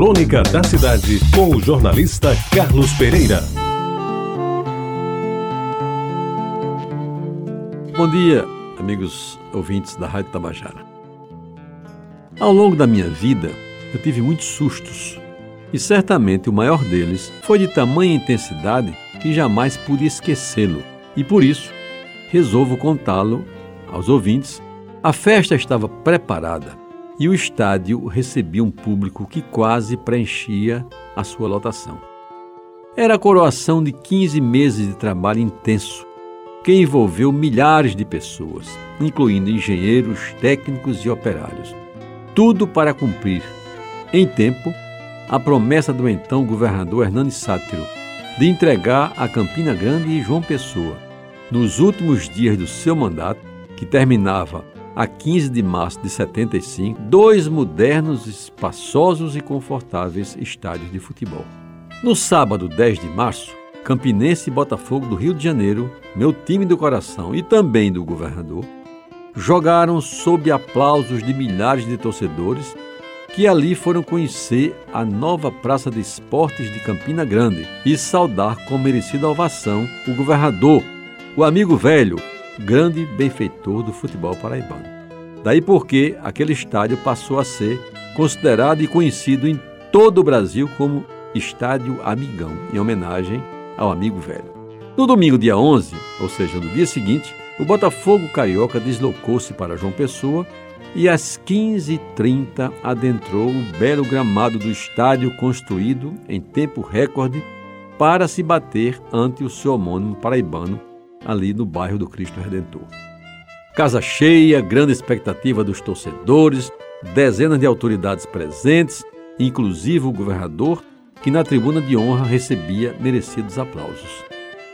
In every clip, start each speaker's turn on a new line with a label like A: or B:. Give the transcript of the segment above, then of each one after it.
A: Crônica da Cidade, com o jornalista Carlos Pereira.
B: Bom dia, amigos ouvintes da Rádio Tabajara. Ao longo da minha vida, eu tive muitos sustos. E certamente o maior deles foi de tamanha intensidade que jamais pude esquecê-lo. E por isso, resolvo contá-lo aos ouvintes. A festa estava preparada e o estádio recebia um público que quase preenchia a sua lotação. Era a coroação de 15 meses de trabalho intenso, que envolveu milhares de pessoas, incluindo engenheiros, técnicos e operários. Tudo para cumprir, em tempo, a promessa do então governador Hernani Sátiro de entregar a Campina Grande e João Pessoa, nos últimos dias do seu mandato, que terminava a 15 de março de 75, dois modernos, espaçosos e confortáveis estádios de futebol. No sábado 10 de março, Campinense e Botafogo do Rio de Janeiro, meu time do coração e também do governador, jogaram sob aplausos de milhares de torcedores que ali foram conhecer a nova Praça de Esportes de Campina Grande e saudar com merecida ovação o governador, o amigo velho, grande benfeitor do futebol paraibano. Daí porque aquele estádio passou a ser considerado e conhecido em todo o Brasil como Estádio Amigão, em homenagem ao amigo velho. No domingo, dia 11, ou seja, no dia seguinte, o Botafogo Carioca deslocou-se para João Pessoa e às 15h30 adentrou o belo gramado do estádio construído em tempo recorde para se bater ante o seu homônimo paraibano ali no bairro do Cristo Redentor. Casa cheia, grande expectativa dos torcedores, dezenas de autoridades presentes, inclusive o governador, que na tribuna de honra recebia merecidos aplausos.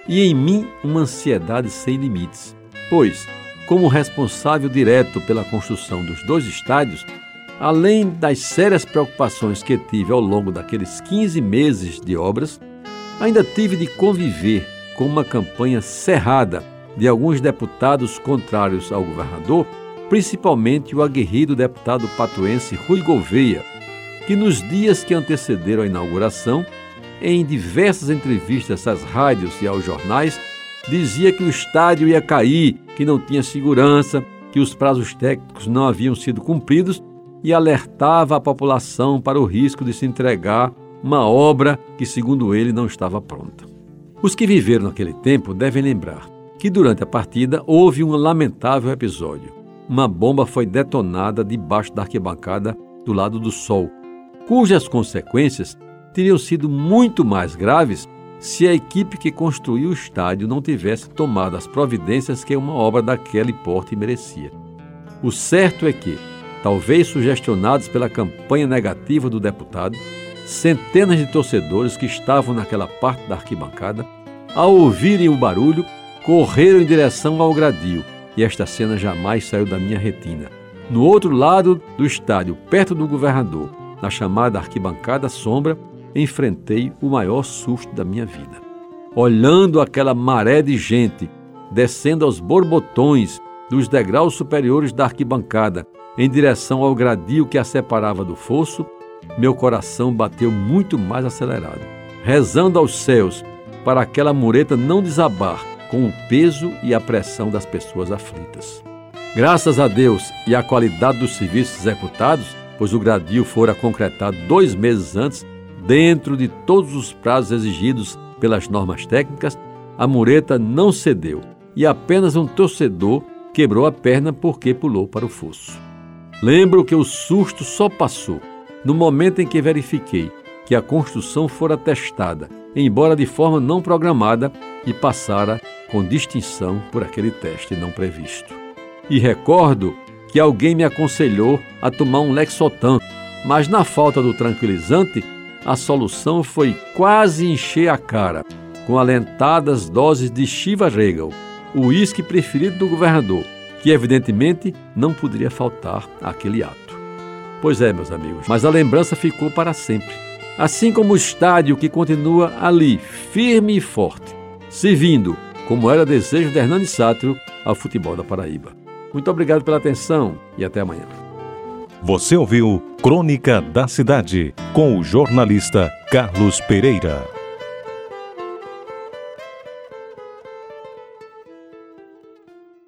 B: E em mim uma ansiedade sem limites, pois, como responsável direto pela construção dos dois estádios, além das sérias preocupações que tive ao longo daqueles 15 meses de obras, ainda tive de conviver com uma campanha cerrada de alguns deputados contrários ao governador, principalmente o aguerrido deputado patuense Rui Gouveia, que nos dias que antecederam a inauguração, em diversas entrevistas às rádios e aos jornais, dizia que o estádio ia cair, que não tinha segurança, que os prazos técnicos não haviam sido cumpridos e alertava a população para o risco de se entregar uma obra que, segundo ele, não estava pronta. Os que viveram naquele tempo devem lembrar que durante a partida houve um lamentável episódio. Uma bomba foi detonada debaixo da arquibancada do lado do sol, cujas consequências teriam sido muito mais graves se a equipe que construiu o estádio não tivesse tomado as providências que uma obra daquele porte merecia. O certo é que, talvez sugestionados pela campanha negativa do deputado, centenas de torcedores que estavam naquela parte da arquibancada, ao ouvirem o barulho, correram em direção ao gradil, e esta cena jamais saiu da minha retina. No outro lado do estádio, perto do governador, na chamada arquibancada sombra, enfrentei o maior susto da minha vida. Olhando aquela maré de gente descendo aos borbotões dos degraus superiores da arquibancada em direção ao gradil que a separava do fosso, meu coração bateu muito mais acelerado, rezando aos céus para aquela mureta não desabar com o peso e a pressão das pessoas aflitas. Graças a Deus e à qualidade dos serviços executados, pois o gradil fora concretado dois meses antes, dentro de todos os prazos exigidos pelas normas técnicas, a mureta não cedeu e apenas um torcedor quebrou a perna porque pulou para o fosso. Lembro que o susto só passou no momento em que verifiquei que a construção fora testada, embora de forma não programada, e passara com distinção por aquele teste não previsto. E recordo que alguém me aconselhou a tomar um Lexotan, mas na falta do tranquilizante, a solução foi quase encher a cara, com alentadas doses de Shiva Regal, o uísque preferido do governador, que evidentemente não poderia faltar àquele ato. Pois é, meus amigos, mas a lembrança ficou para sempre. Assim como o estádio que continua ali, firme e forte, servindo, como era desejo de Hernani Sátiro, ao futebol da Paraíba. Muito obrigado pela atenção e até amanhã.
A: Você ouviu Crônica da Cidade, com o jornalista Carlos Pereira.